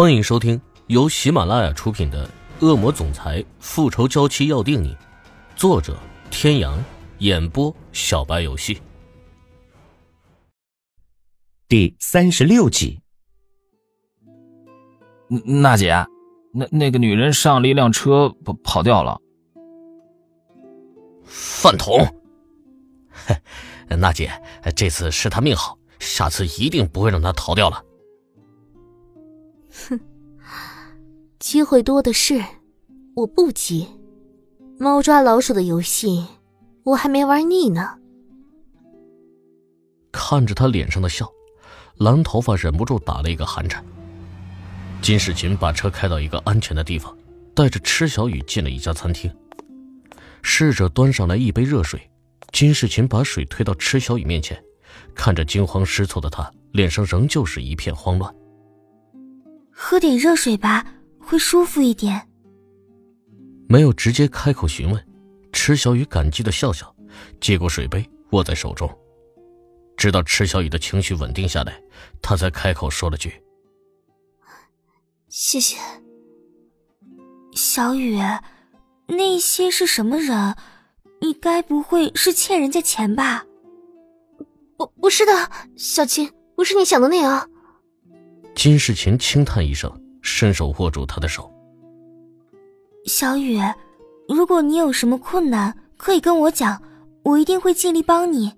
欢迎收听由喜马拉雅出品的《恶魔总裁复仇娇妻要定你》，作者：天阳，演播：小白游戏，第三十六集。娜姐，那那个女人上了一辆车，跑跑掉了。饭桶，娜姐，这次是她命好，下次一定不会让她逃掉了。哼，机会多的是，我不急。猫抓老鼠的游戏，我还没玩腻呢。看着他脸上的笑，蓝头发忍不住打了一个寒颤。金世琴把车开到一个安全的地方，带着池小雨进了一家餐厅。侍者端上来一杯热水，金世琴把水推到池小雨面前，看着惊慌失措的他，脸上仍旧是一片慌乱。喝点热水吧，会舒服一点。没有直接开口询问，池小雨感激的笑笑，接过水杯握在手中。直到池小雨的情绪稳定下来，他才开口说了句：“谢谢。”小雨，那些是什么人？你该不会是欠人家钱吧？不，不是的，小青，不是你想的那样。金世琴轻叹一声，伸手握住他的手。小雨，如果你有什么困难，可以跟我讲，我一定会尽力帮你。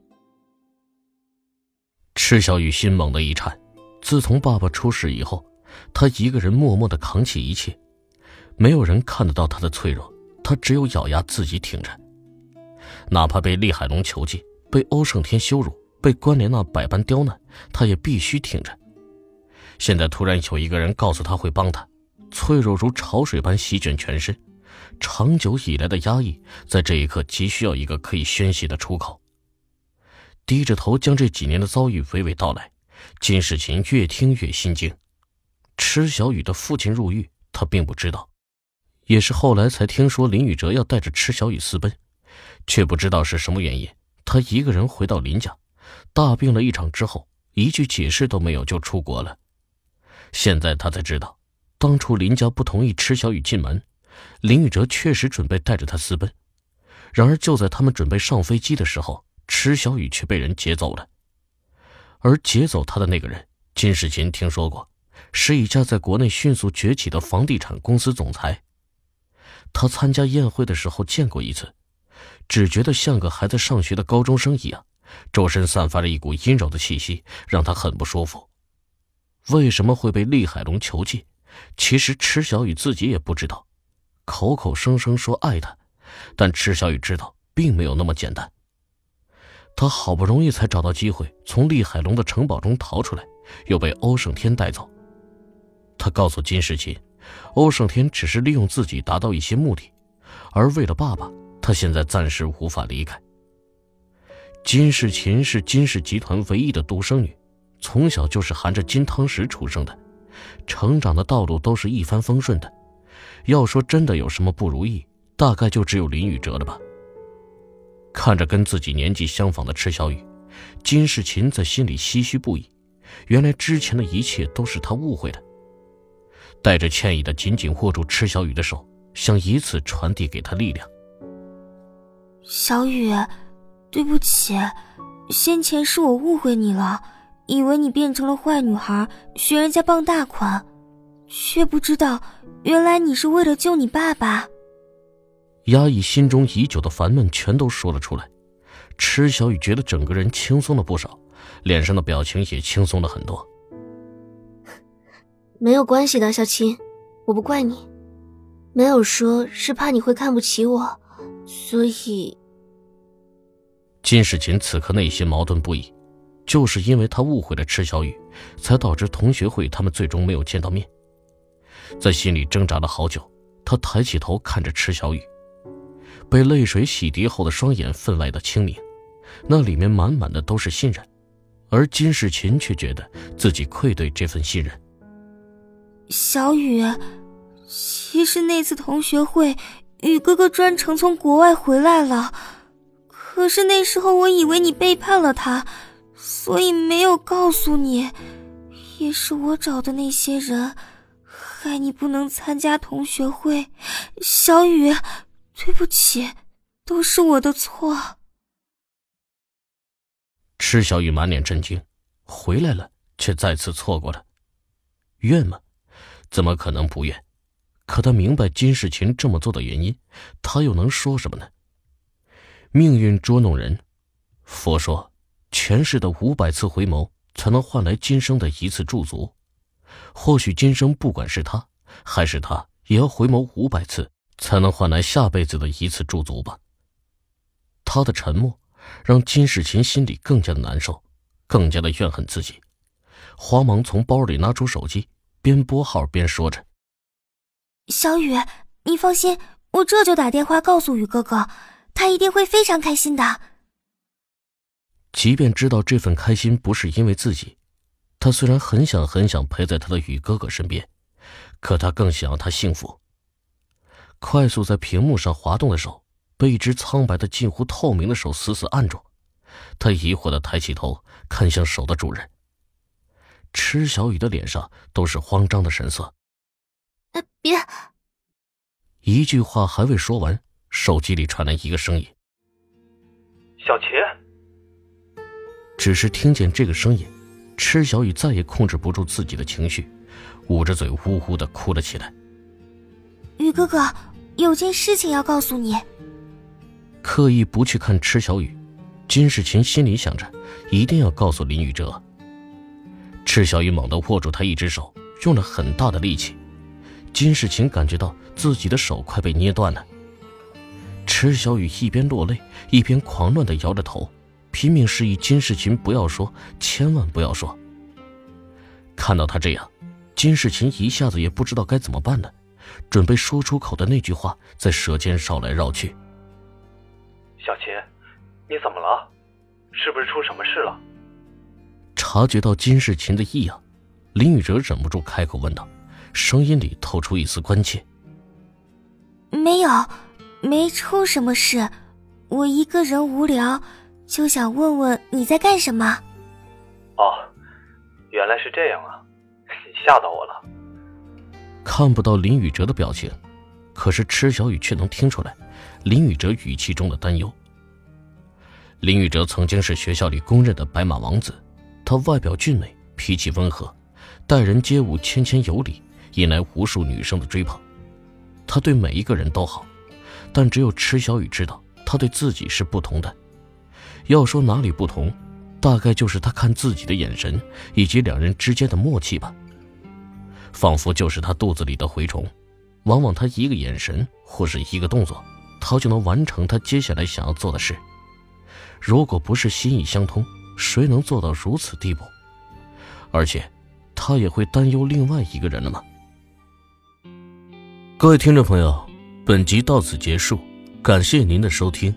赤小雨心猛地一颤，自从爸爸出事以后，他一个人默默的扛起一切，没有人看得到他的脆弱，他只有咬牙自己挺着。哪怕被厉海龙囚禁，被欧胜天羞辱，被关莲娜百般刁难，他也必须挺着。现在突然有一个人告诉他会帮他，脆弱如潮水般席卷全身，长久以来的压抑在这一刻急需要一个可以宣泄的出口。低着头将这几年的遭遇娓娓道来，金世琴越听越心惊。池小雨的父亲入狱，他并不知道，也是后来才听说林宇哲要带着池小雨私奔，却不知道是什么原因，他一个人回到林家，大病了一场之后，一句解释都没有就出国了。现在他才知道，当初林家不同意池小雨进门，林宇哲确实准备带着他私奔。然而就在他们准备上飞机的时候，池小雨却被人劫走了。而劫走他的那个人，金世琴听说过，是一家在国内迅速崛起的房地产公司总裁。他参加宴会的时候见过一次，只觉得像个还在上学的高中生一样，周身散发着一股阴柔的气息，让他很不舒服。为什么会被厉海龙囚禁？其实池小雨自己也不知道，口口声声说爱他，但池小雨知道并没有那么简单。他好不容易才找到机会从厉海龙的城堡中逃出来，又被欧胜天带走。他告诉金世琴，欧胜天只是利用自己达到一些目的，而为了爸爸，他现在暂时无法离开。金世琴是金氏集团唯一的独生女。从小就是含着金汤匙出生的，成长的道路都是一帆风顺的。要说真的有什么不如意，大概就只有林宇哲了吧。看着跟自己年纪相仿的池小雨，金世琴在心里唏嘘不已。原来之前的一切都是他误会的。带着歉意的紧紧握住池小雨的手，想以此传递给他力量。小雨，对不起，先前是我误会你了。以为你变成了坏女孩，学人家傍大款，却不知道原来你是为了救你爸爸。压抑心中已久的烦闷全都说了出来，池小雨觉得整个人轻松了不少，脸上的表情也轻松了很多。没有关系的，小青，我不怪你，没有说是怕你会看不起我，所以。金世琴此刻内心矛盾不已。就是因为他误会了池小雨，才导致同学会他们最终没有见到面。在心里挣扎了好久，他抬起头看着池小雨，被泪水洗涤后的双眼分外的清明，那里面满满的都是信任，而金世琴却觉得自己愧对这份信任。小雨，其实那次同学会，雨哥哥专程从国外回来了，可是那时候我以为你背叛了他。所以没有告诉你，也是我找的那些人，害你不能参加同学会，小雨，对不起，都是我的错。池小雨满脸震惊，回来了却再次错过了，怨吗？怎么可能不怨？可他明白金世琴这么做的原因，他又能说什么呢？命运捉弄人，佛说，前世的五百次回眸才能换来今生的一次驻足。或许今生不管是他还是他，也要回眸五百次，才能换来下辈子的一次驻足吧。他的沉默让金世琴心里更加的难受，更加的怨恨自己，慌忙从包里拿出手机，边拨号边说着。小雨，你放心，我这就打电话告诉雨哥哥，他一定会非常开心的。即便知道这份开心不是因为自己，他虽然很想很想陪在他的宇哥哥身边，可他更想要他幸福。快速在屏幕上滑动的手被一只苍白的近乎透明的手死死按住，他疑惑的抬起头看向手的主人。池小雨的脸上都是慌张的神色。别！一句话还未说完，手机里传来一个声音：“小琴。”只是听见这个声音，池小雨再也控制不住自己的情绪，捂着嘴呜呜的哭了起来。雨哥哥，有件事情要告诉你。刻意不去看池小雨，金世琴心里想着，一定要告诉林宇哲。池小雨猛地握住他一只手，用了很大的力气。金世琴感觉到自己的手快被捏断了。池小雨一边落泪，一边狂乱的摇着头，拼命示意金世琴不要说，千万不要说。看到他这样，金世琴一下子也不知道该怎么办了，准备说出口的那句话在舌尖绕来绕去。小琴，你怎么了？是不是出什么事了？察觉到金世琴的异样，林宇哲忍不住开口问道。声音里透出一丝关切。没有，没出什么事，我一个人无聊，就想问问你在干什么。哦，原来是这样啊，你 吓到我了。看不到林宇哲的表情，可是池小雨却能听出来林宇哲语气中的担忧。林宇哲曾经是学校里公认的白马王子，他外表俊美，脾气温和，待人接物谦谦有礼。引来无数女生的追捧，他对每一个人都好，但只有池小雨知道他对自己是不同的。要说哪里不同，大概就是他看自己的眼神以及两人之间的默契吧。仿佛就是他肚子里的蛔虫，往往他一个眼神或是一个动作，他就能完成他接下来想要做的事。如果不是心意相通，谁能做到如此地步？而且，他也会担忧另外一个人了吗？各位听众朋友，本集到此结束，感谢您的收听。